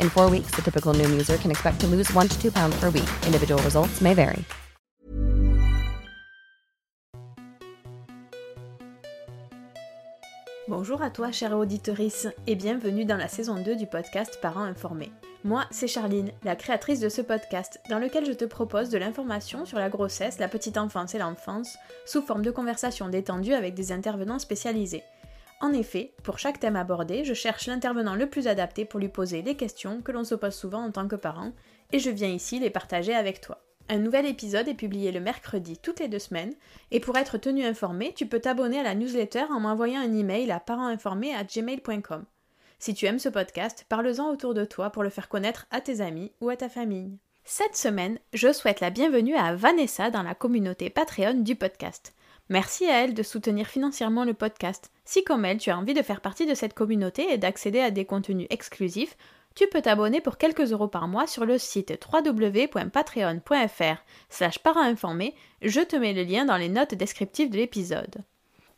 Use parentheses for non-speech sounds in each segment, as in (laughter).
In four weeks, the typical Noom user can expect to lose one to two pounds per week. Individual results may vary. Bonjour à toi, chère auditorice, et bienvenue dans la saison 2 du podcast Parents informés. Moi, c'est Charline, la créatrice de ce podcast, dans lequel je te propose de l'information sur la grossesse, la petite enfance et l'enfance, sous forme de conversations détendues avec des intervenants spécialisés. En effet, pour chaque thème abordé, je cherche l'intervenant le plus adapté pour lui poser les questions que l'on se pose souvent en tant que parent, et je viens ici les partager avec toi. Un nouvel épisode est publié le mercredi toutes les deux semaines, et pour être tenu informé, tu peux t'abonner à la newsletter en m'envoyant un email à parentinformés@gmail.com. Si tu aimes ce podcast, parle-en autour de toi pour le faire connaître à tes amis ou à ta famille. Cette semaine, je souhaite la bienvenue à Vanessa dans la communauté Patreon du podcast. Merci à elle de soutenir financièrement le podcast. Si comme elle, tu as envie de faire partie de cette communauté et d'accéder à des contenus exclusifs, tu peux t'abonner pour quelques euros par mois sur le site www.patreon.fr slash parainformé, je te mets le lien dans les notes descriptives de l'épisode.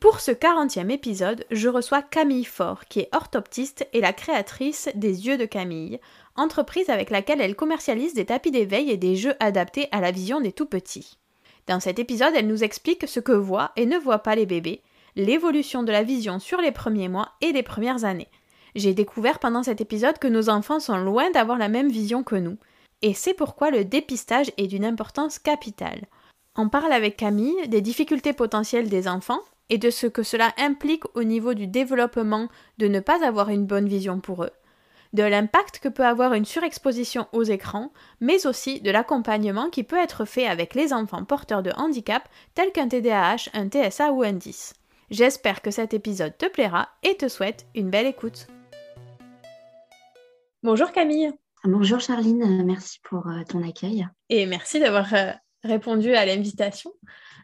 Pour ce 40e épisode, je reçois Camille Faure, qui est orthoptiste et la créatrice des Yeux de Camille, entreprise avec laquelle elle commercialise des tapis d'éveil et des jeux adaptés à la vision des tout-petits. Dans cet épisode, elle nous explique ce que voient et ne voient pas les bébés, l'évolution de la vision sur les premiers mois et les premières années, j'ai découvert pendant cet épisode que nos enfants sont loin d'avoir la même vision que nous, et c'est pourquoi le dépistage est d'une importance capitale. On parle avec Camille des difficultés potentielles des enfants et de ce que cela implique au niveau du développement de ne pas avoir une bonne vision pour eux, de l'impact que peut avoir une surexposition aux écrans, mais aussi de l'accompagnement qui peut être fait avec les enfants porteurs de handicap tels qu'un TDAH, un TSA ou un 10. J'espère que cet épisode te plaira et te souhaite une belle écoute. Bonjour Camille. Bonjour Charline, merci pour euh, ton accueil. Et merci d'avoir euh, répondu à l'invitation.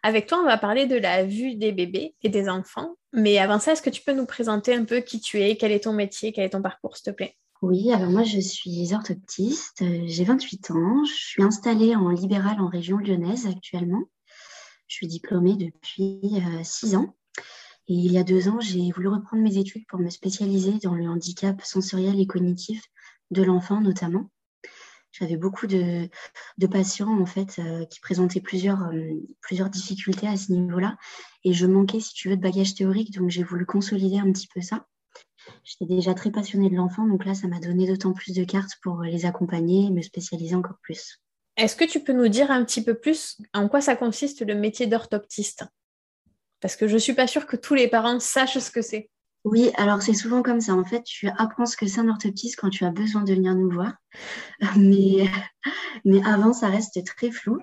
Avec toi, on va parler de la vue des bébés et des enfants. Mais avant ça, est-ce que tu peux nous présenter un peu qui tu es, quel est ton métier, quel est ton parcours, s'il te plaît? Oui, alors moi, je suis orthoptiste, j'ai 28 ans, je suis installée en libéral en région lyonnaise actuellement. Je suis diplômée depuis 6 ans. Et il y a deux ans, j'ai voulu reprendre mes études pour me spécialiser dans le handicap sensoriel et cognitif de l'enfant notamment. J'avais beaucoup de, patients en fait euh, qui présentaient plusieurs, euh, plusieurs difficultés à ce niveau-là et je manquais, si tu veux, de bagage théorique, donc j'ai voulu consolider un petit peu ça. J'étais déjà très passionnée de l'enfant, donc là, ça m'a donné d'autant plus de cartes pour les accompagner et me spécialiser encore plus. Est-ce que tu peux nous dire un petit peu plus en quoi ça consiste le métier d'orthoptiste? Parce que je ne suis pas sûre que tous les parents sachent ce que c'est. Oui, alors c'est souvent comme ça. En fait, tu apprends ce que c'est un orthoptiste quand tu as besoin de venir nous voir. (laughs) Mais, mais avant, ça reste très flou.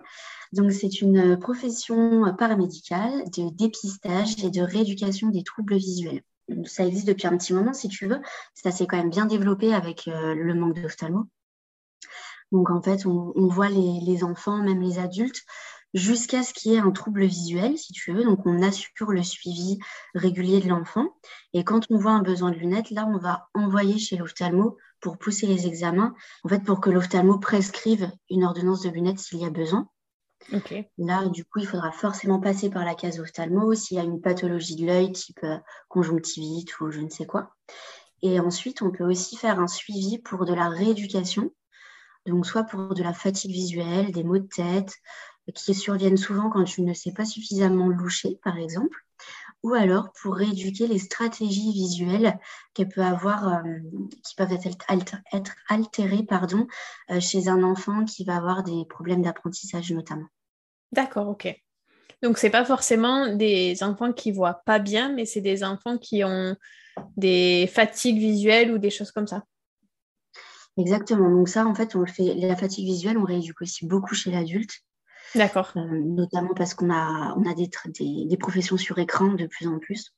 Donc, c'est une profession paramédicale de dépistage et de rééducation des troubles visuels. Ça existe depuis un petit moment, si tu veux. Ça s'est quand même bien développé avec euh, le manque d'ophtalmo. Donc, en fait, on, voit les, enfants, même les adultes, jusqu'à ce qu'il y ait un trouble visuel, si tu veux. Donc, on assure le suivi régulier de l'enfant. Et quand on voit un besoin de lunettes, là, on va envoyer chez l'ophtalmo pour pousser les examens, en fait, pour que l'ophtalmo prescrive une ordonnance de lunettes s'il y a besoin. Là, du coup, il faudra forcément passer par la case ophtalmo s'il y a une pathologie de l'œil type euh, conjonctivite ou je ne sais quoi. Et ensuite, on peut aussi faire un suivi pour de la rééducation, donc soit pour de la fatigue visuelle, des maux de tête, qui surviennent souvent quand tu ne sais pas suffisamment loucher, par exemple, ou alors pour rééduquer les stratégies visuelles qu'elle peut avoir, euh, qui peuvent être, altérées pardon, euh, chez un enfant qui va avoir des problèmes d'apprentissage notamment. D'accord, ok. Donc c'est pas forcément des enfants qui voient pas bien, mais c'est des enfants qui ont des fatigues visuelles ou des choses comme ça. Exactement. Donc ça, en fait, on le fait. La fatigue visuelle, on rééduque aussi beaucoup chez l'adulte. D'accord. Euh, notamment parce qu'on a, on a des, professions sur écran de plus en plus.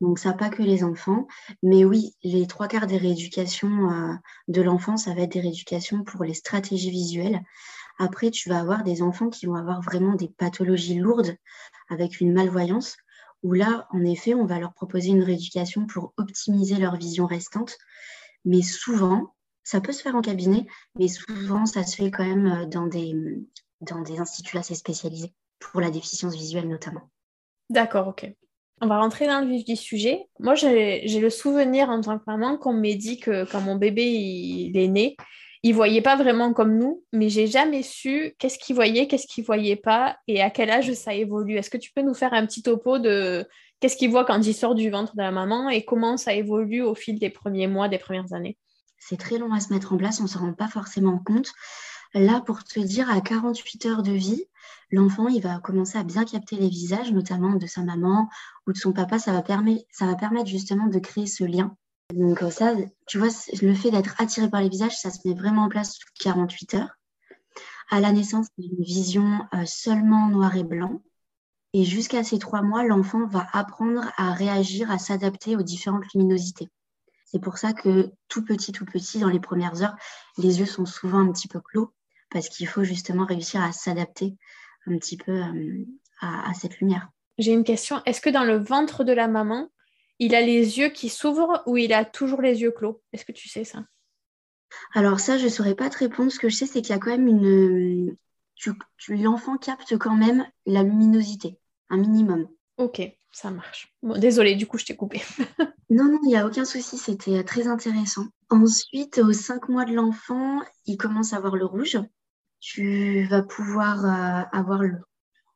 Donc ça, pas que les enfants. Mais oui, les trois quarts des rééducations euh, de l'enfant, ça va être des rééducations pour les stratégies visuelles. Après, tu vas avoir des enfants qui vont avoir vraiment des pathologies lourdes avec une malvoyance, où là, en effet, on va leur proposer une rééducation pour optimiser leur vision restante. Mais souvent, ça peut se faire en cabinet, mais souvent, ça se fait quand même euh, dans des, dans des instituts assez spécialisés, pour la déficience visuelle notamment. D'accord, ok. On va rentrer dans le vif du sujet. Moi, j'ai le souvenir en tant que maman qu'on m'ait dit que quand mon bébé il est né, il voyait pas vraiment comme nous, mais j'ai jamais su qu'est-ce qu'il voyait, qu'est-ce qu'il voyait pas et à quel âge ça évolue. Est-ce que tu peux nous faire un petit topo de qu'est-ce qu'il voit quand il sort du ventre de la maman et comment ça évolue au fil des premiers mois, des premières années? C'est très long à se mettre en place, on ne se rend pas forcément compte. Là, pour te dire, à 48 heures de vie, l'enfant, il va commencer à bien capter les visages, notamment de sa maman ou de son papa. Ça va, permettre, justement de créer ce lien. Donc euh, ça, tu vois, le fait d'être attiré par les visages, ça se met vraiment en place toutes 48 heures. À la naissance, une vision euh, seulement noir et blanc. Et jusqu'à ces trois mois, l'enfant va apprendre à réagir, à s'adapter aux différentes luminosités. C'est pour ça que tout petit, tout petit, dans les premières heures, les yeux sont souvent un petit peu clos parce qu'il faut justement réussir à s'adapter un petit peu euh, à, cette lumière. J'ai une question. Est-ce que dans le ventre de la maman, il a les yeux qui s'ouvrent ou il a toujours les yeux clos? Est-ce que tu sais ça? Alors ça, je ne saurais pas te répondre. Ce que je sais, c'est qu'il y a quand même une... L'enfant capte quand même la luminosité, un minimum. Ok, ça marche. Bon, désolée, du coup, je t'ai coupé. (laughs) non, non, il n'y a aucun souci, c'était très intéressant. Ensuite, aux cinq mois de l'enfant, il commence à avoir le rouge tu vas pouvoir euh, avoir le,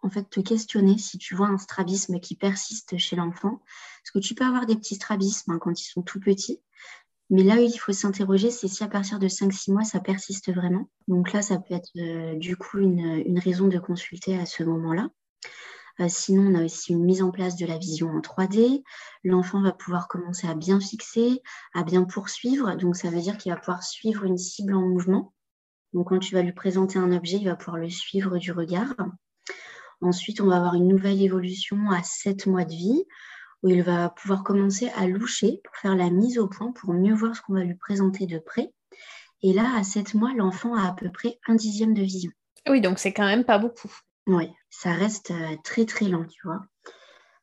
en fait, te questionner si tu vois un strabisme qui persiste chez l'enfant. Parce que tu peux avoir des petits strabismes hein, quand ils sont tout petits. Mais là où il faut s'interroger, c'est si à partir de 5-6 mois, ça persiste vraiment. Donc là, ça peut être euh, du coup une, raison de consulter à ce moment-là. Euh, sinon, on a aussi une mise en place de la vision en 3D. L'enfant va pouvoir commencer à bien fixer, à bien poursuivre. Donc ça veut dire qu'il va pouvoir suivre une cible en mouvement. Donc, quand tu vas lui présenter un objet, il va pouvoir le suivre du regard. Ensuite, on va avoir une nouvelle évolution à 7 mois de vie où il va pouvoir commencer à loucher pour faire la mise au point, pour mieux voir ce qu'on va lui présenter de près. Et là, à 7 mois, l'enfant a à peu près un dixième de vision. Oui, donc c'est quand même pas beaucoup. Oui, ça reste euh, très très lent, tu vois.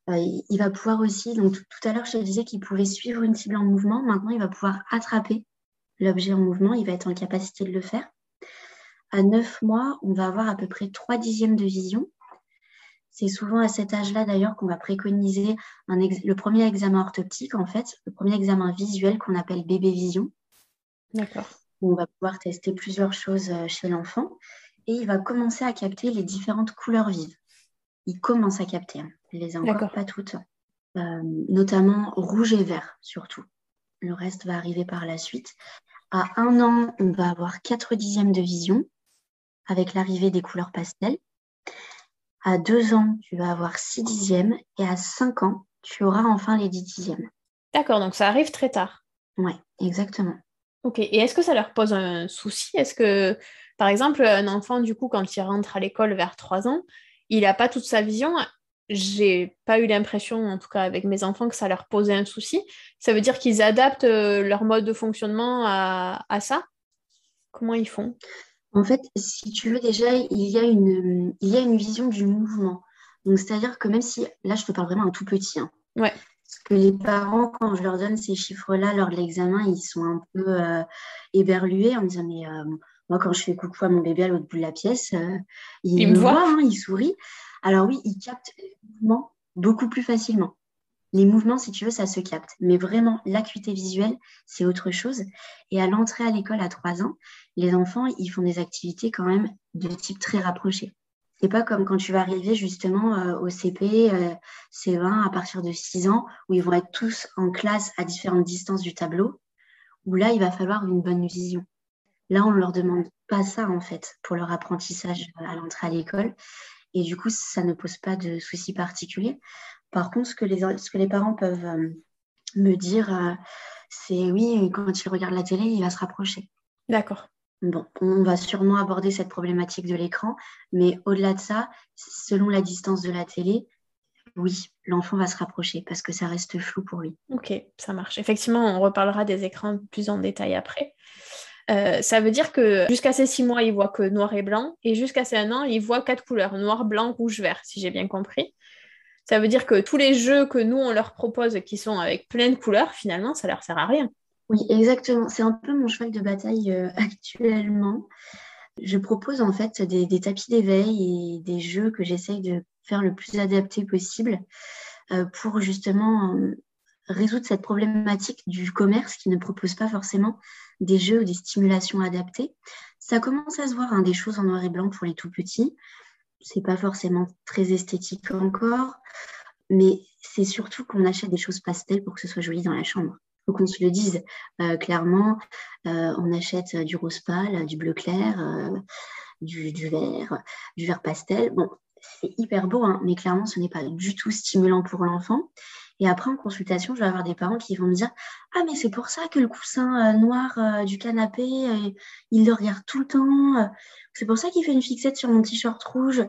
Euh, il va pouvoir aussi, donc tout à l'heure je te disais qu'il pouvait suivre une cible en mouvement, maintenant il va pouvoir attraper l'objet en mouvement, il va être en capacité de le faire. À 9 mois, on va avoir à peu près 3 dixièmes de vision. C'est souvent à cet âge-là d'ailleurs qu'on va préconiser le premier examen orthoptique, en fait, le premier examen visuel qu'on appelle bébé vision. D'accord. On va pouvoir tester plusieurs choses euh, chez l'enfant et il va commencer à capter les différentes couleurs vives. Il commence à capter, hein. il les a encore pas toutes, euh, notamment rouge et vert surtout. Le reste va arriver par la suite. À un an, on va avoir 4 dixièmes de vision avec l'arrivée des couleurs pastel. À deux ans, tu vas avoir six dixièmes et à cinq ans, tu auras enfin les dix dixièmes. D'accord, donc ça arrive très tard. Oui, exactement. Ok, et est-ce que ça leur pose un souci? Est-ce que, par exemple, un enfant, du coup, quand il rentre à l'école vers trois ans, il n'a pas toute sa vision? J'ai pas eu l'impression, en tout cas avec mes enfants, que ça leur posait un souci. Ça veut dire qu'ils adaptent euh, leur mode de fonctionnement à, à ça? Comment ils font? En fait, si tu veux, déjà, il y a une, il y a une vision du mouvement. Donc, c'est-à-dire que même si, là, je te parle vraiment un tout petit, hein, ouais. que les parents, quand je leur donne ces chiffres-là lors de l'examen, ils sont un peu euh, éberlués en me disant Mais euh, moi, quand je fais coucou à mon bébé à l'autre bout de la pièce, euh, il, me voit, hein, il sourit. Alors oui, il capte les mouvements beaucoup plus facilement. Les mouvements, si tu veux, ça se capte. Mais vraiment, l'acuité visuelle, c'est autre chose. Et à l'entrée à l'école à 3 ans, les enfants, ils font des activités quand même de type très rapproché. C'est pas comme quand tu vas arriver justement euh, au CP, euh, C20 à partir de 6 ans, où ils vont être tous en classe à différentes distances du tableau, où là, il va falloir une bonne vision. Là, on ne leur demande pas ça, en fait, pour leur apprentissage à l'entrée à l'école. Et du coup, ça ne pose pas de soucis particuliers. Par contre, ce que les, ce que les parents peuvent euh, me dire, c'est oui, quand il regarde la télé, il va se rapprocher. D'accord. Bon, on va sûrement aborder cette problématique de l'écran, mais au-delà de ça, selon la distance de la télé, oui, l'enfant va se rapprocher parce que ça reste flou pour lui. Ok, ça marche. Effectivement, on reparlera des écrans plus en détail après. Euh, ça veut dire que jusqu'à ces six mois, il voit que noir et blanc, et jusqu'à ces un an, il voit quatre couleurs, noir, blanc, rouge, vert, si j'ai bien compris. Ça veut dire que tous les jeux que nous, on leur propose qui sont avec plein de couleurs, finalement, ça leur sert à rien. Oui, exactement. C'est un peu mon cheval de bataille euh, (laughs) actuellement. Je propose en fait des, tapis d'éveil et des jeux que j'essaye de faire le plus adapté possible euh, pour justement euh, résoudre cette problématique du commerce qui ne propose pas forcément des jeux ou des stimulations adaptées. Ça commence à se voir hein, des choses en noir et blanc pour les tout petits. C'est pas forcément très esthétique encore, mais c'est surtout qu'on achète des choses pastel pour que ce soit joli dans la chambre faut qu'on se le dise euh, clairement. Euh, on achète du rose pâle, du bleu clair, euh, du, vert, du vert pastel. Bon, c'est hyper beau, hein, mais clairement, ce n'est pas du tout stimulant pour l'enfant. Et après, en consultation, je vais avoir des parents qui vont me dire Ah, mais c'est pour ça que le coussin noir du canapé, il le regarde tout le temps. c'est pour ça qu'il fait une fixette sur mon t-shirt rouge.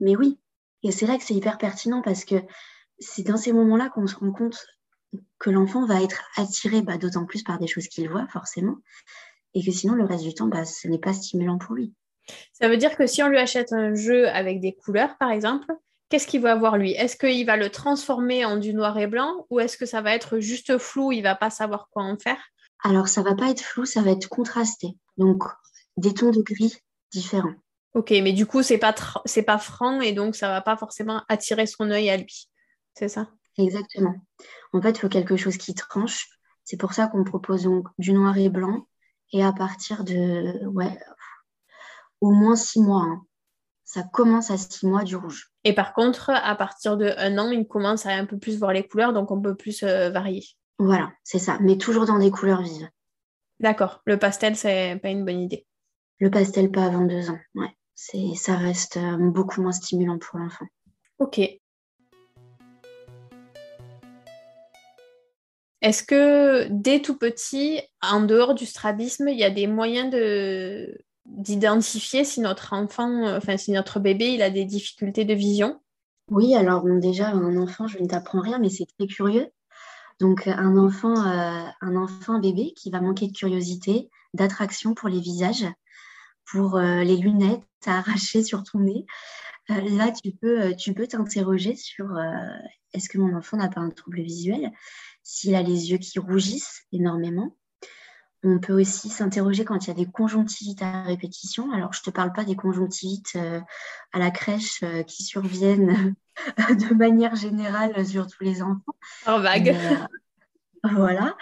Mais oui, et c'est là que c'est hyper pertinent parce que c'est dans ces moments-là qu'on se rend compte que l'enfant va être attiré bah, d'autant plus par des choses qu'il voit, forcément, et que sinon, le reste du temps, bah, ce n'est pas stimulant pour lui. Ça veut dire que si on lui achète un jeu avec des couleurs, par exemple, qu'est-ce qu'il va avoir lui? Est-ce qu'il va le transformer en du noir et blanc ou est-ce que ça va être juste flou, il va pas savoir quoi en faire? Alors, ça va pas être flou, ça va être contrasté. Donc, des tons de gris différents. Ok, mais du coup, c'est pas, c'est pas franc et donc ça va pas forcément attirer son œil à lui. C'est ça? Exactement. En fait, il faut quelque chose qui tranche. C'est pour ça qu'on propose donc du noir et blanc. Et à partir de, ouais, au moins six mois. Hein. Ça commence à six mois du rouge. Et par contre, à partir de un an, il commence à un peu plus voir les couleurs, donc on peut plus euh, varier. Voilà, c'est ça. Mais toujours dans des couleurs vives. D'accord. Le pastel, c'est pas une bonne idée. Le pastel, pas avant deux ans. Ouais. C'est, ça reste euh, beaucoup moins stimulant pour l'enfant. Ok. Est-ce que dès tout petit, en dehors du strabisme, il y a des moyens de d'identifier si notre enfant, enfin si notre bébé, il a des difficultés de vision Oui, alors déjà un enfant, je ne t'apprends rien, mais c'est très curieux. Donc un enfant, euh, un enfant bébé qui va manquer de curiosité, d'attraction pour les visages, pour euh, les lunettes à arracher sur ton nez. Euh, là, tu peux t'interroger sur est-ce que mon enfant n'a pas un trouble visuel? S'il a les yeux qui rougissent énormément. On peut aussi s'interroger quand il y a des conjonctivites à répétition. Alors, je ne te parle pas des conjonctivites euh, à la crèche euh, qui surviennent (laughs) de manière générale sur tous les enfants. En vague. Euh, voilà.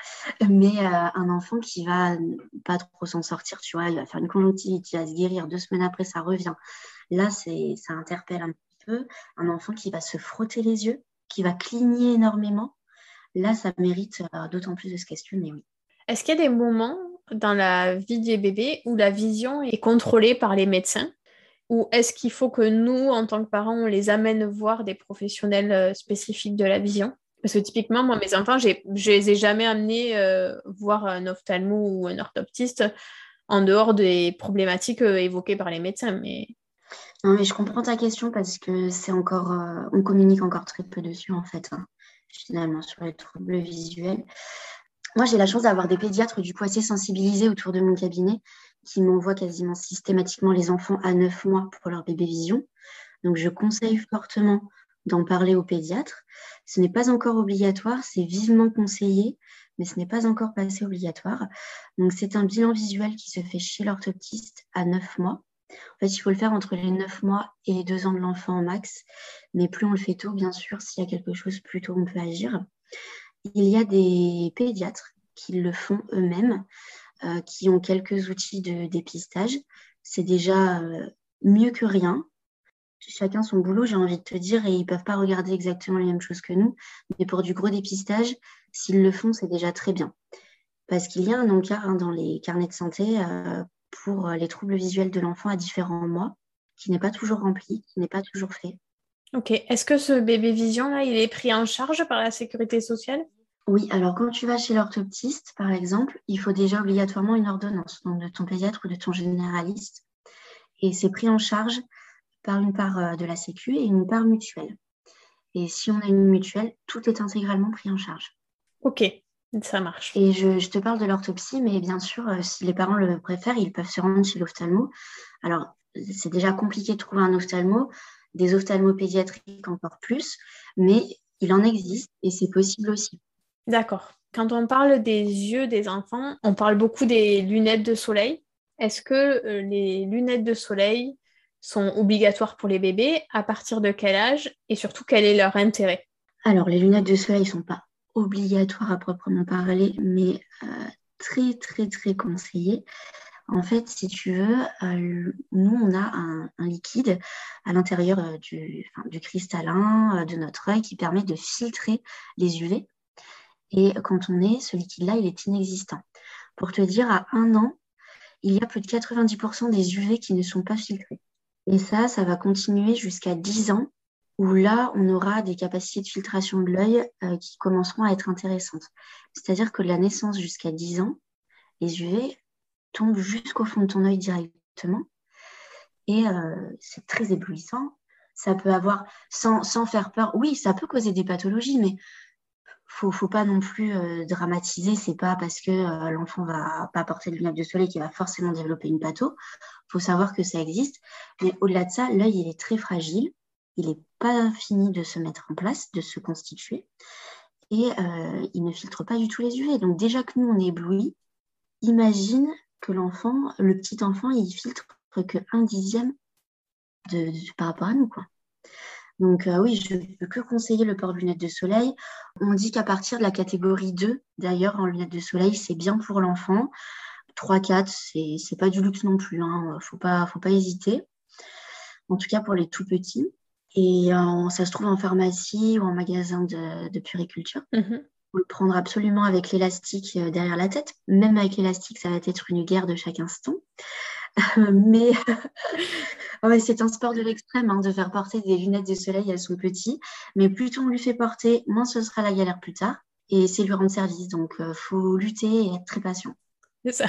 Mais un enfant qui va pas trop s'en sortir, tu vois, il va faire une conjonctivite, il va se guérir, deux semaines après, ça revient. Là, ça interpelle un petit peu. Un enfant qui va se frotter les yeux, qui va cligner énormément, là, ça mérite d'autant plus de se questionner, oui. Est-ce qu'il y a des moments dans la vie des bébés où la vision est contrôlée par les médecins? Ou est-ce qu'il faut que nous, en tant que parents, on les amène voir des professionnels euh, spécifiques de la vision? Parce que typiquement, moi, mes enfants, je ne les ai jamais amenés euh, voir un ophtalmo ou un orthoptiste en dehors des problématiques évoquées par les médecins. Mais... Non, mais je comprends ta question parce que c'est encore, on communique encore très peu dessus en fait. Hein finalement sur les troubles visuels. Moi, j'ai la chance d'avoir des pédiatres du coup assez sensibilisés autour de mon cabinet qui m'envoient quasiment systématiquement les enfants à 9 mois pour leur bébé vision. Donc, je conseille fortement d'en parler au pédiatre. Ce n'est pas encore obligatoire, c'est vivement conseillé, mais ce n'est pas encore passé obligatoire. Donc, c'est un bilan visuel qui se fait chez l'orthoptiste à 9 mois. En fait, il faut le faire entre les 9 mois et les 2 ans de l'enfant au max. Mais plus on le fait tôt, bien sûr, s'il y a quelque chose, plus tôt on peut agir. Il y a des pédiatres qui le font eux-mêmes, euh, qui ont quelques outils de dépistage. C'est déjà euh, mieux que rien. Chacun son boulot, j'ai envie de te dire, et ils ne peuvent pas regarder exactement les mêmes choses que nous. Mais pour du gros dépistage, s'ils le font, c'est déjà très bien. Parce qu'il y a un encart hein, dans les carnets de santé euh, pour les troubles visuels de l'enfant à différents mois, qui n'est pas toujours rempli, qui n'est pas toujours fait. Ok. Est-ce que ce bébé vision, là, il est pris en charge par la sécurité sociale? Oui, alors quand tu vas chez l'orthoptiste, par exemple, il faut déjà obligatoirement une ordonnance, donc de ton pédiatre ou de ton généraliste. Et c'est pris en charge par une part euh, de la Sécu et une part mutuelle. Et si on a une mutuelle, tout est intégralement pris en charge. Ok, ça marche. Et je, te parle de l'orthopsie, mais bien sûr, euh, si les parents le préfèrent, ils peuvent se rendre chez l'ophtalmo. Alors, c'est déjà compliqué de trouver un ophtalmo, des ophtalmopédiatriques encore plus, mais il en existe et c'est possible aussi. D'accord. Quand on parle des yeux des enfants, on parle beaucoup des lunettes de soleil. Est-ce que euh, les lunettes de soleil sont obligatoires pour les bébés? À partir de quel âge? Et surtout, quel est leur intérêt? Alors, les lunettes de soleil ne sont pas obligatoires à proprement parler, mais euh, très, très, très conseillées. En fait, si tu veux, euh, nous, on a un, liquide à l'intérieur euh, du, cristallin de notre œil qui permet de filtrer les UV. Et quand on est, ce liquide-là, il est inexistant. Pour te dire, à un an, il y a plus de 90% des UV qui ne sont pas filtrés. Et ça, ça va continuer jusqu'à 10 ans, où là, on aura des capacités de filtration de l'œil euh, qui commenceront à être intéressantes. C'est-à-dire que de la naissance jusqu'à 10 ans, les UV tombent jusqu'au fond de ton œil directement. Et euh, c'est très éblouissant. Ça peut avoir, sans, sans, faire peur, oui, ça peut causer des pathologies, mais faut, faut pas non plus euh, dramatiser. C'est pas parce que euh, l'enfant va pas porter de lunettes de soleil qu'il va forcément développer une patho. faut savoir que ça existe. Mais au-delà de ça, l'œil, il est très fragile. Il n'est pas fini de se mettre en place, de se constituer. Et euh, il ne filtre pas du tout les UV. Donc déjà que nous, on est éblouis, imagine que l'enfant, le petit enfant, il filtre que un dixième de, par rapport à nous. Quoi. Donc euh, oui, je ne peux que conseiller le port de lunettes de soleil. On dit qu'à partir de la catégorie 2, d'ailleurs, en lunettes de soleil, c'est bien pour l'enfant. 3-4, c'est n'est pas du luxe non plus. Il hein. ne faut pas, faut pas hésiter. En tout cas pour les tout petits. Et euh, ça se trouve en pharmacie ou en magasin de, puriculture. Mm-hmm. On le prendre absolument avec l'élastique euh, derrière la tête. Même avec l'élastique, ça va être une guerre de chaque instant. mais (laughs) c'est un sport de l'extrême hein, de faire porter des lunettes de soleil à son petit. Mais plus on lui fait porter, moins ce sera la galère plus tard. Et c'est lui rendre service. Donc, il euh, faut lutter et être très patient. C'est ça.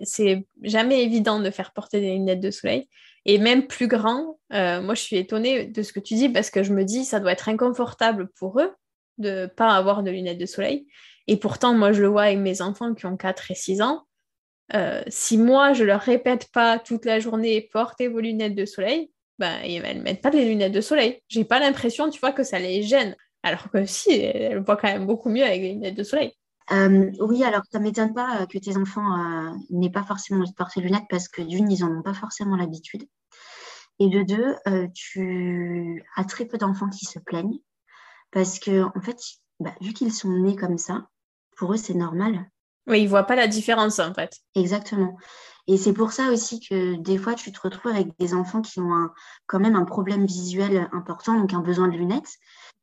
C'est jamais évident de faire porter des lunettes de soleil. Et même plus grand, euh, moi je suis étonnée de ce que tu dis parce que je me dis ça doit être inconfortable pour eux de pas avoir de lunettes de soleil. Et pourtant, moi je le vois avec mes enfants qui ont 4 et 6 ans. Euh, si moi, je leur répète pas toute la journée portez vos lunettes de soleil, ben, ils ne mettent pas des lunettes de soleil. J'ai pas l'impression, tu vois, que ça les gêne. Alors que si, elles voient quand même beaucoup mieux avec les lunettes de soleil. Euh, oui, alors ça ne m'étonne pas que tes enfants euh, n'aient pas forcément envie de porter lunettes parce que d'une, ils n'en ont pas forcément l'habitude. Et de deux, tu as très peu d'enfants qui se plaignent parce que, en fait, bah, vu qu'ils sont nés comme ça, pour eux, c'est normal. Oui, ils ne voient pas la différence en fait. Exactement. Et c'est pour ça aussi que des fois, tu te retrouves avec des enfants qui ont un, quand même un problème visuel important, donc un besoin de lunettes.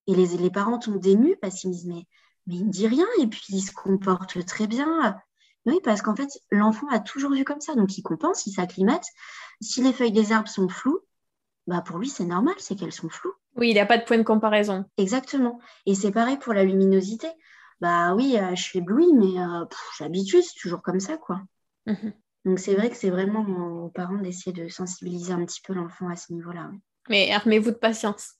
Et les, les parents tombent dénus parce qu'ils me disent mais, mais il ne dit rien et puis il se comporte très bien. Oui, parce qu'en fait, l'enfant a toujours vu comme ça, donc il compense, il s'acclimate. Si les feuilles des arbres sont floues, bah pour lui, c'est normal, c'est qu'elles sont floues. Oui, il n'a pas de point de comparaison. Exactement. Et c'est pareil pour la luminosité bah oui, euh, je suis éblouie, mais euh, j'habitue, c'est toujours comme ça, quoi. Mhm. Donc c'est vrai que c'est vraiment aux parents d'essayer de sensibiliser un petit peu l'enfant à ce niveau-là. Mais armez-vous de patience.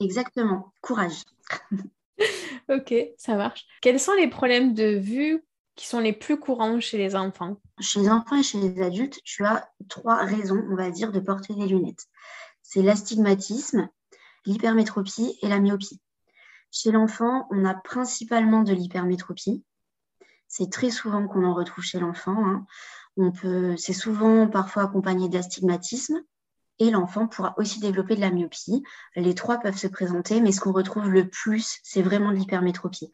Exactement, courage. (laughs) ok, ça marche. Quels sont les problèmes de vue qui sont les plus courants chez les enfants Chez les enfants et chez les adultes, tu as trois raisons, on va dire, de porter des lunettes. C'est l'astigmatisme, l'hypermétropie et la myopie. Chez l'enfant, on a principalement de l'hypermétropie. C'est très souvent qu'on en retrouve chez l'enfant. Hein. On peut, c'est souvent parfois accompagné d'astigmatisme et l'enfant pourra aussi développer de la myopie. Les trois peuvent se présenter, mais ce qu'on retrouve le plus, c'est vraiment l'hypermétropie.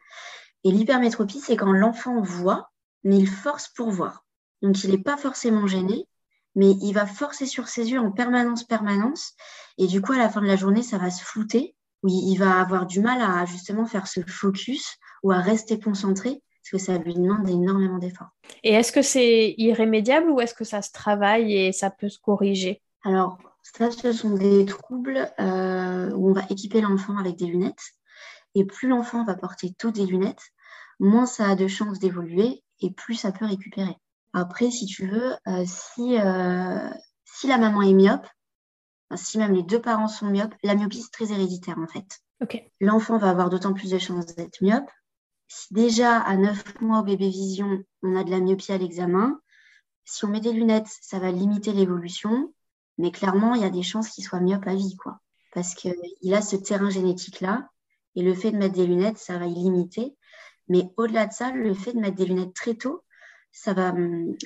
Et l'hypermétropie, c'est quand l'enfant voit, mais il force pour voir. Donc, il n'est pas forcément gêné, mais il va forcer sur ses yeux en permanence, permanence. Et du coup, à la fin de la journée, ça va se flouter. Oui, il va avoir du mal à justement faire ce focus ou à rester concentré parce que ça lui demande énormément d'efforts. Et est-ce que c'est irrémédiable ou est-ce que ça se travaille et ça peut se corriger? Alors, ça, ce sont des troubles euh, où on va équiper l'enfant avec des lunettes. Et plus l'enfant va porter toutes des lunettes, moins ça a de chances d'évoluer et plus ça peut récupérer. Après, si tu veux, euh, si, euh, si la maman est myope, si même les deux parents sont myopes, la myopie, c'est très héréditaire en fait. L'enfant va avoir d'autant plus de chances d'être myope. Si déjà à 9 mois au bébé vision, on a de la myopie à l'examen, si on met des lunettes, ça va limiter l'évolution. Mais clairement, il y a des chances qu'il soit myope à vie, quoi. Parce qu'il a ce terrain génétique-là. Et le fait de mettre des lunettes, ça va y limiter. Mais au-delà de ça, le fait de mettre des lunettes très tôt, ça, va,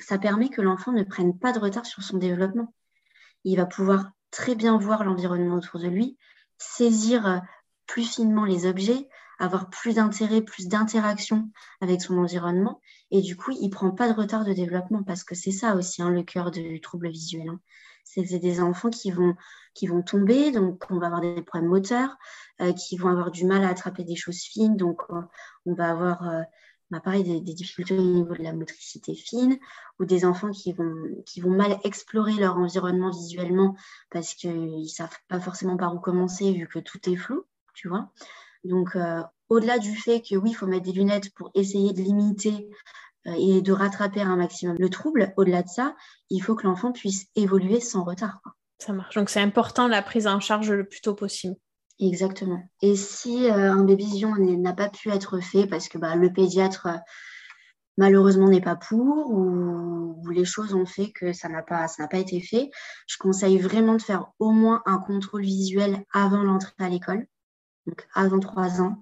ça permet que l'enfant ne prenne pas de retard sur son développement. Il va pouvoir très bien voir l'environnement autour de lui, saisir euh, plus finement les objets, avoir plus d'intérêt, plus d'interaction avec son environnement. Et du coup, il ne prend pas de retard de développement parce que c'est ça aussi hein, le cœur du trouble visuel. Hein. C'est des enfants qui vont, qui vont tomber, donc on va avoir des problèmes moteurs, euh, qui vont avoir du mal à attraper des choses fines, donc on va avoir euh, bah, pareil, des, difficultés au niveau de la motricité fine, ou des enfants qui vont, qui vont mal explorer leur environnement visuellement parce qu'ils ne savent pas forcément par où commencer vu que tout est flou, tu vois. Donc, euh, au-delà du fait que oui, il faut mettre des lunettes pour essayer de limiter euh, et de rattraper un maximum le trouble, au-delà de ça, il faut que l'enfant puisse évoluer sans retard. Ça marche. Donc, c'est important la prise en charge le plus tôt possible. Exactement. Et si euh, un bébé vision n'a pas pu être fait parce que bah, le pédiatre euh, malheureusement n'est pas pour ou, les choses ont fait que ça n'a pas, pas été fait, je conseille vraiment de faire au moins un contrôle visuel avant l'entrée à l'école, donc avant trois ans,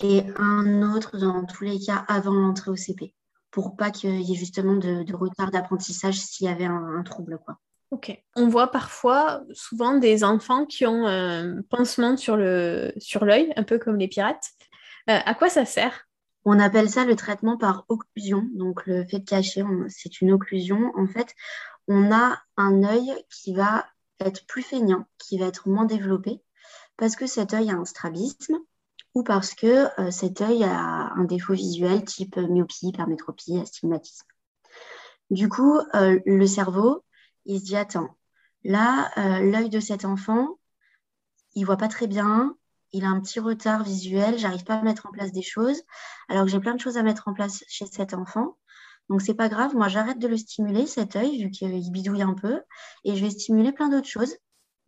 et un autre dans tous les cas avant l'entrée au CP, pour pas qu'il y ait justement de, retard d'apprentissage s'il y avait un, un trouble. quoi. Ok. On voit parfois, souvent, des enfants qui ont un pansement sur l'œil, sur un peu comme les pirates. Euh, à quoi ça sert? On appelle ça le traitement par occlusion. Donc, le fait de cacher, c'est une occlusion. En fait, on a un œil qui va être plus feignant, qui va être moins développé, parce que cet œil a un strabisme ou parce que euh, cet œil a un défaut visuel type myopie, hypermétropie, astigmatisme. Du coup, euh, le cerveau il se dit attends, là, euh, l'œil de cet enfant, il voit pas très bien, il a un petit retard visuel, j'arrive pas à mettre en place des choses, alors que j'ai plein de choses à mettre en place chez cet enfant. Donc c'est pas grave, moi j'arrête de le stimuler cet œil vu qu'il bidouille un peu et je vais stimuler plein d'autres choses,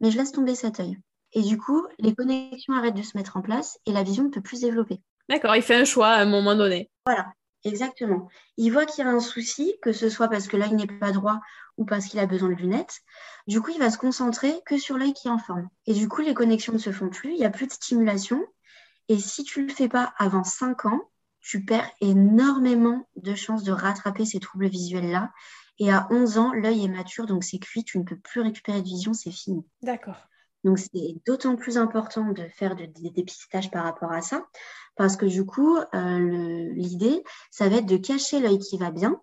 mais je laisse tomber cet œil. Et du coup, les connexions arrêtent de se mettre en place et la vision ne peut plus se développer. D'accord, il fait un choix à un moment donné. Voilà. Exactement. Il voit qu'il y a un souci, que ce soit parce que l'œil n'est pas droit ou parce qu'il a besoin de lunettes. Du coup, il va se concentrer que sur l'œil qui est en forme. Et du coup, les connexions ne se font plus, il n'y a plus de stimulation. Et si tu ne le fais pas avant 5 ans, tu perds énormément de chances de rattraper ces troubles visuels-là. Et à 11 ans, l'œil est mature, donc c'est cuit, tu ne peux plus récupérer de vision, c'est fini. D'accord. Donc, c'est d'autant plus important de faire des dépistages par rapport à ça, parce que du coup, euh, l'idée, ça va être de cacher l'œil qui va bien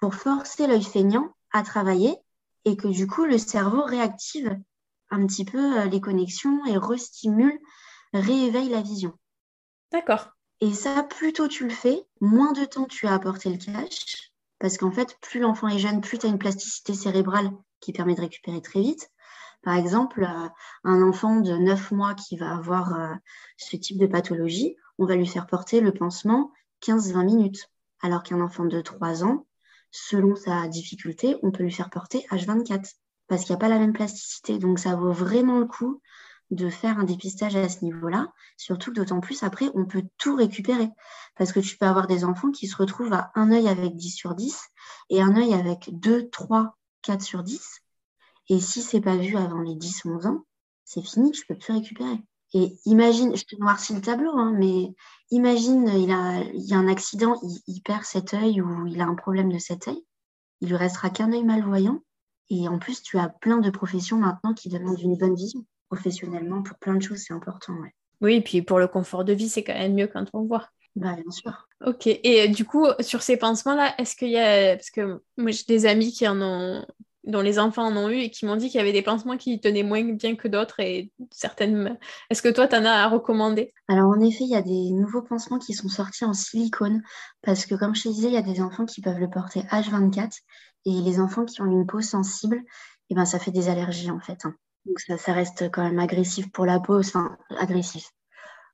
pour forcer l'œil feignant à travailler et que du coup, le cerveau réactive un petit peu euh, les connexions et restimule, rééveille la vision. D'accord. Et ça, plus tôt tu le fais, moins de temps tu as à porter le cache, parce qu'en fait, plus l'enfant est jeune, plus tu as une plasticité cérébrale qui permet de récupérer très vite. Par exemple, euh, un enfant de 9 mois qui va avoir euh, ce type de pathologie, on va lui faire porter le pansement 15-20 minutes. Alors qu'un enfant de 3 ans, selon sa difficulté, on peut lui faire porter H24 parce qu'il n'y a pas la même plasticité. Donc, ça vaut vraiment le coup de faire un dépistage à ce niveau-là, surtout que d'autant plus après, on peut tout récupérer. Parce que tu peux avoir des enfants qui se retrouvent à un œil avec 10 sur 10 et un œil avec 2, 3, 4 sur 10. Et si c'est pas vu avant les 10-11 ans, c'est fini, tu peux plus récupérer. Et imagine, je te noircis le tableau, hein, mais imagine, il, a, il y a un accident, il, perd cet œil ou il a un problème de cet œil. Il lui restera qu'un œil malvoyant. Et en plus, tu as plein de professions maintenant qui demandent une bonne vision. Professionnellement, pour plein de choses, c'est important. Oui, et puis pour le confort de vie, c'est quand même mieux quand on voit. Bah, bien sûr. Ok. Et du coup, sur ces pansements-là, est-ce qu'il y a. Parce que moi, j'ai des amis qui en ont dont les enfants en ont eu et qui m'ont dit qu'il y avait des pansements qui tenaient moins bien que d'autres et certaines. Est-ce que toi, tu en as à recommander? Alors, en effet, il y a des nouveaux pansements qui sont sortis en silicone parce que, comme je te disais, il y a des enfants qui peuvent le porter H24 et les enfants qui ont une peau sensible, et eh ben, ça fait des allergies en fait. Hein. Donc, ça, ça, reste quand même agressif pour la peau, enfin, agressif.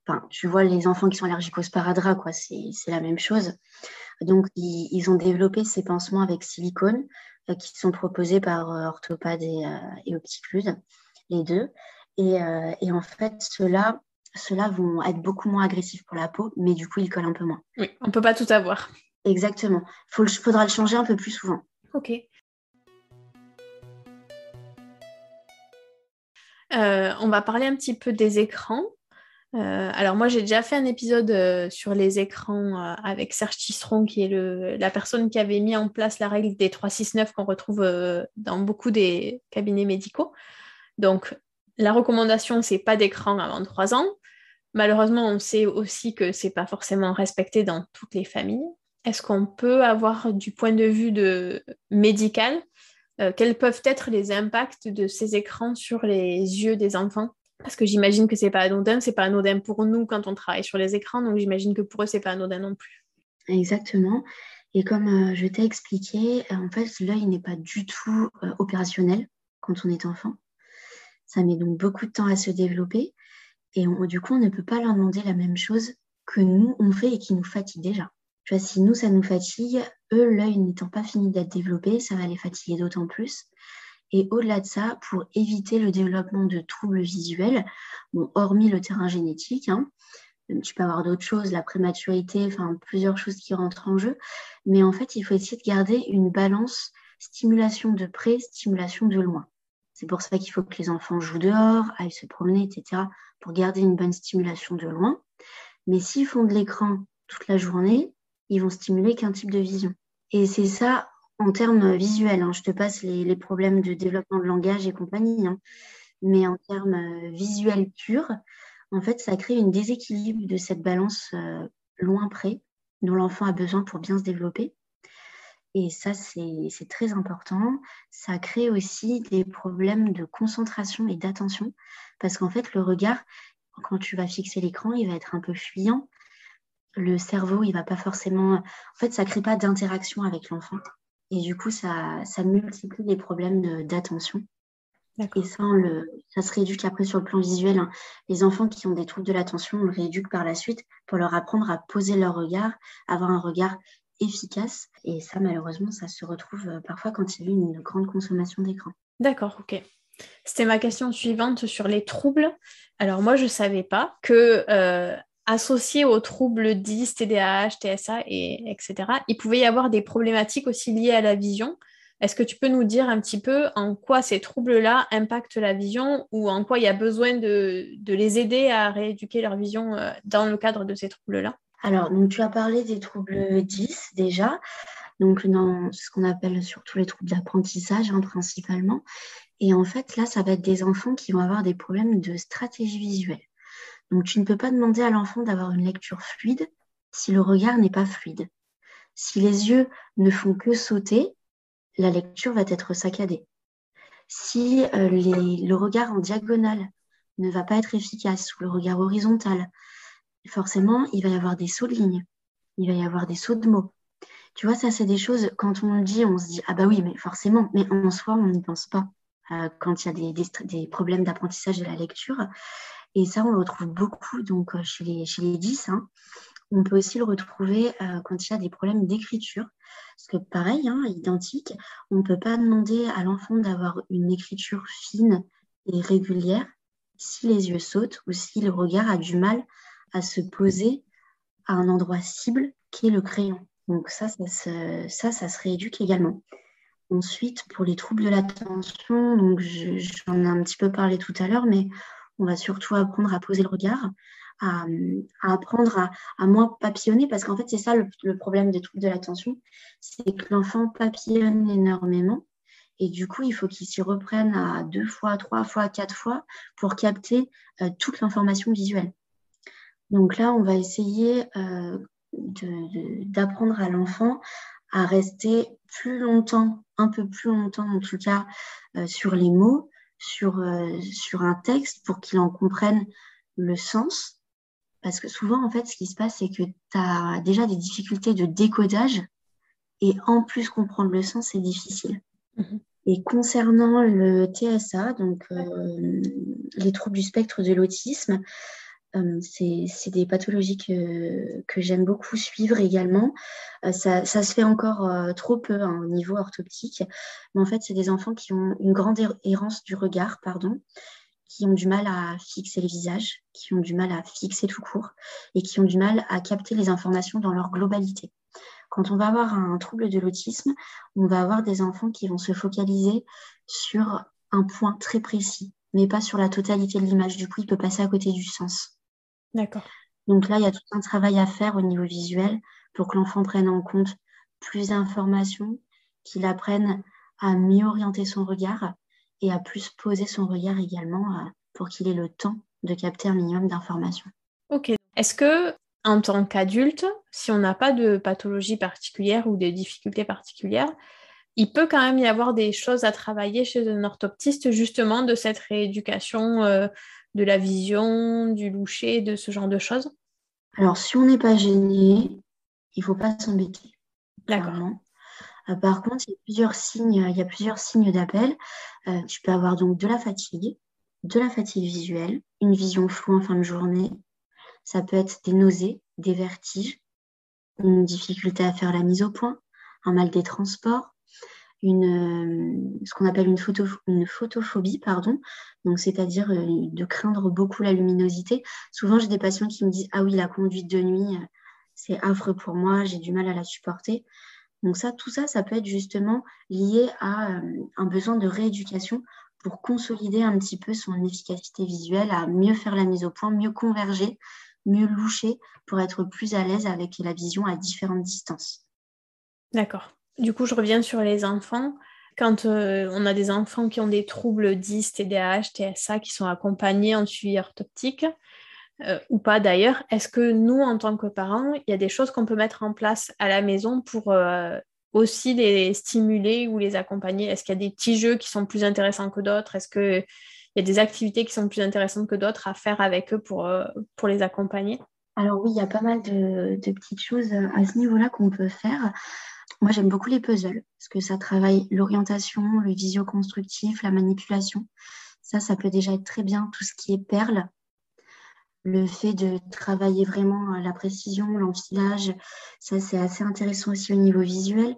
Enfin, tu vois, les enfants qui sont allergiques au sparadrap, quoi, c'est la même chose. Donc, ils, ils ont développé ces pansements avec silicone euh, qui sont proposés par euh, Orthopad et, euh, et Opticlude, les deux. Et, et en fait, ceux-là, ceux-là vont être beaucoup moins agressifs pour la peau, mais du coup, ils collent un peu moins. Oui, on ne peut pas tout avoir. Exactement. Il faudra le changer un peu plus souvent. Ok. on va parler un petit peu des écrans. Euh, alors moi j'ai déjà fait un épisode euh, sur les écrans euh, avec Serge Tisseron qui est la personne qui avait mis en place la règle des 369 qu'on retrouve dans beaucoup des cabinets médicaux. Donc la recommandation c'est pas d'écran avant 3 ans. Malheureusement on sait aussi que c'est pas forcément respecté dans toutes les familles. Est-ce qu'on peut avoir du point de vue médical quels peuvent être les impacts de ces écrans sur les yeux des enfants? Parce que j'imagine que c'est pas anodin, c'est pas anodin pour nous quand on travaille sur les écrans, donc j'imagine que pour eux c'est pas anodin non plus. Exactement. Et comme euh, je t'ai expliqué, euh, en fait, l'œil n'est pas du tout euh, opérationnel quand on est enfant. Ça met donc beaucoup de temps à se développer. Et du coup, on ne peut pas leur demander la même chose que nous, on fait et qui nous fatigue déjà. Tu vois, si nous, ça nous fatigue, eux, l'œil n'étant pas fini d'être développé, ça va les fatiguer d'autant plus. Et au-delà de ça, pour éviter le développement de troubles visuels, bon, hormis le terrain génétique, hein, tu peux avoir d'autres choses, la prématurité, enfin plusieurs choses qui rentrent en jeu. Mais en fait, il faut essayer de garder une balance stimulation de près, stimulation de loin. C'est pour ça qu'il faut que les enfants jouent dehors, aillent se promener, etc., pour garder une bonne stimulation de loin. Mais s'ils font de l'écran toute la journée, ils vont stimuler qu'un type de vision. Et c'est ça, en termes visuels. Hein. je te passe les, problèmes de développement de langage et compagnie. Hein. mais en termes euh, visuels purs, en fait, ça crée une déséquilibre de cette balance euh, loin-près dont l'enfant a besoin pour bien se développer. Et ça, c'est très important. Ça crée aussi des problèmes de concentration et d'attention, parce qu'en fait, le regard, quand tu vas fixer l'écran, il va être un peu fuyant. Le cerveau, il va pas forcément... En fait, ça crée pas d'interaction avec l'enfant. Et du coup, ça, ça multiplie les problèmes d'attention. Et ça, le, ça se rééduque après sur le plan visuel. Hein. Les enfants qui ont des troubles de l'attention, on le rééduque par la suite pour leur apprendre à poser leur regard, avoir un regard efficace. Et ça, malheureusement, ça se retrouve euh, parfois quand il y a une grande consommation d'écran. D'accord, ok. C'était ma question suivante sur les troubles. Alors moi, je ne savais pas que euh, associés aux troubles 10, TDAH, TSA, et, etc., il pouvait y avoir des problématiques aussi liées à la vision. Est-ce que tu peux nous dire un petit peu en quoi ces troubles-là impactent la vision ou en quoi il y a besoin de, les aider à rééduquer leur vision euh, dans le cadre de ces troubles-là? Alors, donc, tu as parlé des troubles 10 déjà, donc dans ce qu'on appelle surtout les troubles d'apprentissage hein, principalement. Et en fait, là, ça va être des enfants qui vont avoir des problèmes de stratégie visuelle. Donc tu ne peux pas demander à l'enfant d'avoir une lecture fluide si le regard n'est pas fluide. Si les yeux ne font que sauter, la lecture va être saccadée. Si euh, le regard en diagonale ne va pas être efficace ou le regard horizontal, forcément, il va y avoir des sauts de ligne, il va y avoir des sauts de mots. Tu vois, ça, c'est des choses, quand on le dit, on se dit, ah bah oui, mais forcément, mais en soi, on n'y pense pas. Euh, quand il y a des, des problèmes d'apprentissage de la lecture, et ça, on le retrouve beaucoup donc, euh, chez, les, chez les 10. Hein. On peut aussi le retrouver euh, quand il y a des problèmes d'écriture. Parce que pareil, hein, identique, on ne peut pas demander à l'enfant d'avoir une écriture fine et régulière si les yeux sautent ou si le regard a du mal à se poser à un endroit cible qui est le crayon. Donc ça, ça se, ça, ça se rééduque également. Ensuite, pour les troubles de l'attention, j'en ai un petit peu parlé tout à l'heure, mais on va surtout apprendre à poser le regard, à, apprendre à, moins papillonner, parce qu'en fait, c'est ça le, problème des troubles de l'attention, c'est que l'enfant papillonne énormément. Et du coup, il faut qu'il s'y reprenne à deux fois, trois fois, quatre fois pour capter euh, toute l'information visuelle. Donc là, on va essayer euh, d'apprendre à l'enfant à rester plus longtemps, un peu plus longtemps en tout cas, euh, sur les mots, sur, euh, sur un texte pour qu'il en comprenne le sens. Parce que souvent, en fait, ce qui se passe, c'est que tu as déjà des difficultés de décodage et en plus comprendre le sens, c'est difficile. Mhm. Et concernant le TSA, donc euh, les troubles du spectre de l'autisme, euh, c'est des pathologies que, j'aime beaucoup suivre également. Euh, ça, se fait encore euh, trop peu hein, au niveau orthoptique, mais en fait, c'est des enfants qui ont une grande errance du regard, pardon, qui ont du mal à fixer le visage, qui ont du mal à fixer tout court et qui ont du mal à capter les informations dans leur globalité. Quand on va avoir un trouble de l'autisme, on va avoir des enfants qui vont se focaliser sur un point très précis, mais pas sur la totalité de l'image. Du coup, il peut passer à côté du sens. D'accord. Donc là, il y a tout un travail à faire au niveau visuel pour que l'enfant prenne en compte plus d'informations, qu'il apprenne à mieux orienter son regard et à plus poser son regard également euh, pour qu'il ait le temps de capter un minimum d'informations. Ok. Est-ce que en tant qu'adulte, si on n'a pas de pathologie particulière ou de difficultés particulières, il peut quand même y avoir des choses à travailler chez un orthoptiste justement de cette rééducation euh, de la vision, du loucher, de ce genre de choses Alors, si on n'est pas gêné, il ne faut pas s'embêter. D'accord. Euh, par contre, il y a plusieurs signes, il y a plusieurs signes d'appel. Euh, tu peux avoir donc de la fatigue, de la fatigue visuelle, une vision floue en fin de journée. Ça peut être des nausées, des vertiges, une difficulté à faire la mise au point, un mal des transports, une, ce qu'on appelle une, photo, une photophobie, pardon, donc c'est-à-dire euh, de craindre beaucoup la luminosité. Souvent, j'ai des patients qui me disent Ah oui, la conduite de nuit, euh, c'est affreux pour moi, j'ai du mal à la supporter. Donc ça, tout ça, ça peut être justement lié à euh, un besoin de rééducation pour consolider un petit peu son efficacité visuelle, à mieux faire la mise au point, mieux converger, mieux loucher pour être plus à l'aise avec la vision à différentes distances. D'accord. Du coup, je reviens sur les enfants. Quand euh, on a des enfants qui ont des troubles 10, TDAH, TSA, qui sont accompagnés en suivi orthoptique, euh, ou pas d'ailleurs, est-ce que nous, en tant que parents, il y a des choses qu'on peut mettre en place à la maison pour euh, aussi les stimuler ou les accompagner? Est-ce qu'il y a des petits jeux qui sont plus intéressants que d'autres? Est-ce qu'il y a des activités qui sont plus intéressantes que d'autres à faire avec eux pour, pour les accompagner? Alors oui, il y a pas mal de petites choses à ce niveau-là qu'on peut faire. Moi, j'aime beaucoup les puzzles parce que ça travaille l'orientation, le visio-constructif, la manipulation. Ça, ça peut déjà être très bien. Tout ce qui est perles, le fait de travailler vraiment la précision, l'enfilage, ça, c'est assez intéressant aussi au niveau visuel.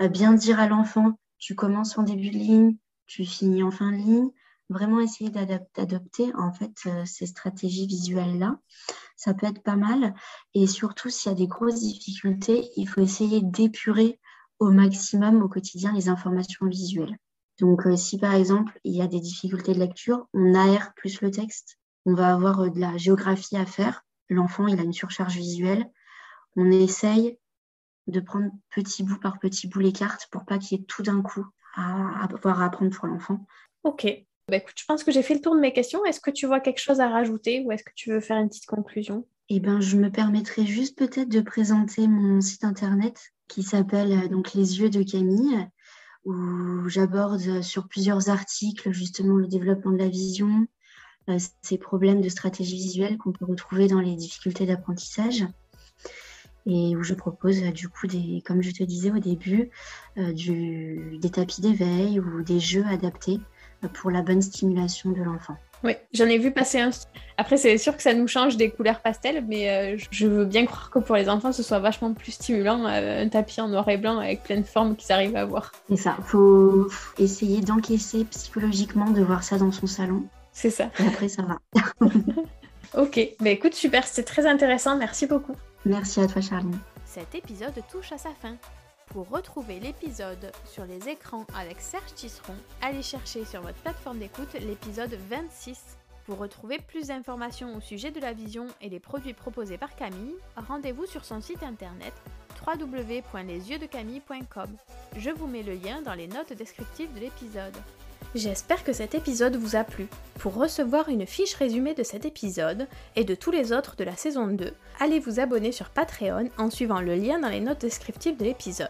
Euh, bien dire à l'enfant, tu commences en début de ligne, tu finis en fin de ligne vraiment essayer d'adopter en fait euh, ces stratégies visuelles là ça peut être pas mal. Et surtout s'il y a des grosses difficultés il faut essayer d'épurer au maximum au quotidien les informations visuelles. Donc euh, si par exemple il y a des difficultés de lecture on aère plus le texte. On va avoir euh, de la géographie à faire. L'enfant il a une surcharge visuelle. On essaye de prendre petit bout par petit bout les cartes pour pas qu'il y ait tout d'un coup à avoir à apprendre pour l'enfant. Ok, bah, écoute, je pense que j'ai fait le tour de mes questions. Est-ce que tu vois quelque chose à rajouter ou est-ce que tu veux faire une petite conclusion? Eh bien, je me permettrai juste peut-être de présenter mon site internet qui s'appelle euh, donc Les yeux de Camille, où j'aborde sur plusieurs articles justement le développement de la vision, euh, ces problèmes de stratégie visuelle qu'on peut retrouver dans les difficultés d'apprentissage et où je propose euh, du coup des, comme je te disais au début, des tapis d'éveil ou des jeux adaptés pour la bonne stimulation de l'enfant. Oui, j'en ai vu passer un. Après, c'est sûr que ça nous change des couleurs pastel, mais euh, je veux bien croire que pour les enfants, ce soit vachement plus stimulant, euh, un tapis en noir et blanc avec plein de formes qu'ils arrivent à voir. C'est ça, faut essayer d'encaisser psychologiquement de voir ça dans son salon. C'est ça. Et après, ça va. (laughs) ok, bah écoute, super, c'est très intéressant, merci beaucoup. Merci à toi, Charline. Cet épisode touche à sa fin. Pour retrouver l'épisode sur les écrans avec Serge Tisseron, allez chercher sur votre plateforme d'écoute l'épisode 26. Pour retrouver plus d'informations au sujet de la vision et des produits proposés par Camille, rendez-vous sur son site internet www.lesyeuxdecamille.com. Je vous mets le lien dans les notes descriptives de l'épisode. J'espère que cet épisode vous a plu. Pour recevoir une fiche résumée de cet épisode et de tous les autres de la saison 2, allez vous abonner sur Patreon en suivant le lien dans les notes descriptives de l'épisode.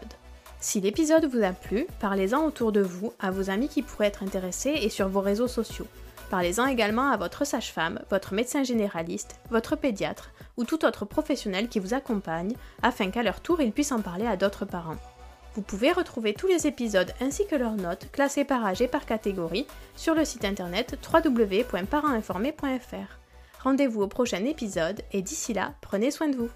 Si l'épisode vous a plu, parlez-en autour de vous, à vos amis qui pourraient être intéressés et sur vos réseaux sociaux. Parlez-en également à votre sage-femme, votre médecin généraliste, votre pédiatre ou tout autre professionnel qui vous accompagne afin qu'à leur tour ils puissent en parler à d'autres parents. Vous pouvez retrouver tous les épisodes ainsi que leurs notes classées par âge et par catégorie sur le site internet www.parentinformé.fr. Rendez-vous au prochain épisode et d'ici là, prenez soin de vous.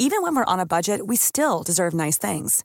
Even when we're on a budget, we still deserve nice things.